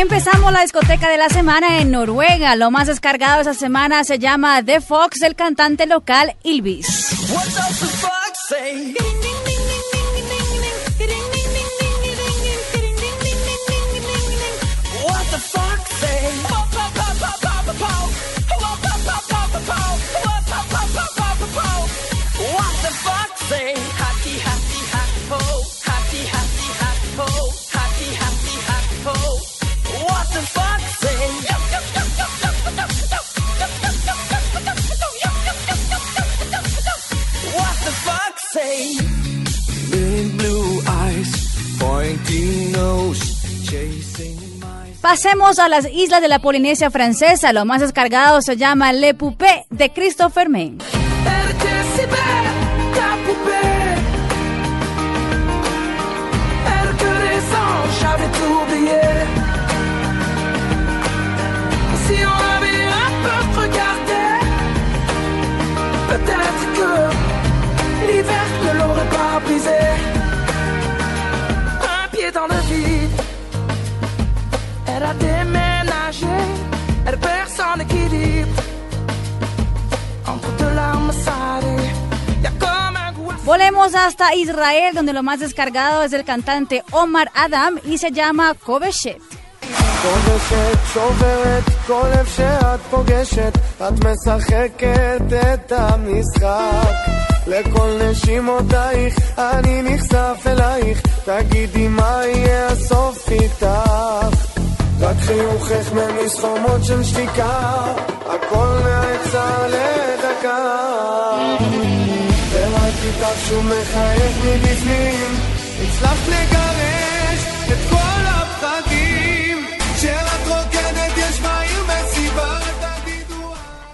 Empezamos la discoteca de la semana en Noruega. Lo más descargado esa semana se llama The Fox del cantante local Ilvis. Pasemos a las islas de la Polinesia francesa. Lo más descargado se llama Le Poupée de Christopher May. l'aurait pas brisé. Un pied dans le vide, elle a déménagé, elle perd son équilibre. Entre deux larmes salées, y a comme un goût acide. Volemos hasta Israel, donde lo más descargado es el cantante Omar Adam y se llama Koveshet. כובשת, שוברת, כל לב שאת פוגשת, את משחקת את המשחק. לכל נשימותייך אני נחשף אלייך, תגידי מה יהיה הסוף איתך. רק חיוכך ממסחומות של שתיקה, הכל נעצר לדקה. וראיתי אותך שהוא מחייך מבפנים, הצלחת לגרש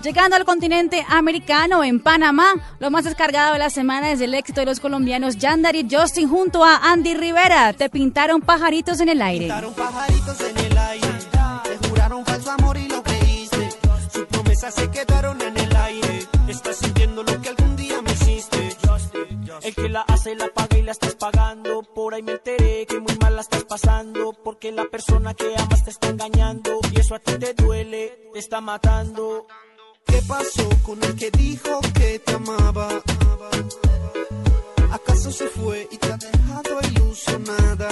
Llegando al continente americano, en Panamá, lo más descargado de la semana es el éxito de los colombianos Yandar y Justin junto a Andy Rivera. Te pintaron pajaritos en el aire. Pintaron pajaritos en el aire, te juraron falso amor y lo creíste. Sus promesas se quedaron en el aire. Estás sintiendo lo que algún día me hiciste. El que la hace la paga y la estás pagando. Por ahí me enteré que muy mal la estás pasando. Porque la persona que amas te está engañando. Y eso a ti te duele, te está matando. ¿Qué pasó con el que dijo que te amaba? ¿Acaso se fue y te ha dejado ilusionada?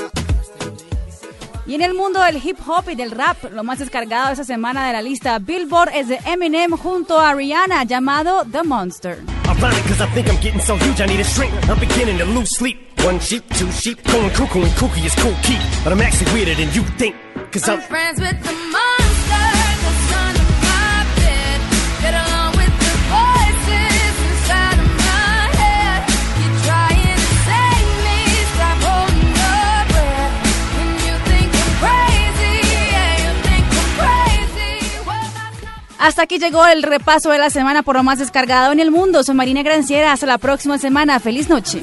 Y en el mundo del hip hop y del rap, lo más descargado esa semana de la lista Billboard es de Eminem junto a Rihanna llamado The Monster. I'm running cause I think I'm getting so huge I need a shrink. I'm beginning to lose sleep. One sheep, two sheep, going cuckoo and kooky is cool key. But I'm actually weirder than you think. Cause I'm I'm friends with the monster Hasta aquí llegó el repaso de la semana por lo más descargado en el mundo. Soy Marina Granciera. Hasta la próxima semana. Feliz noche.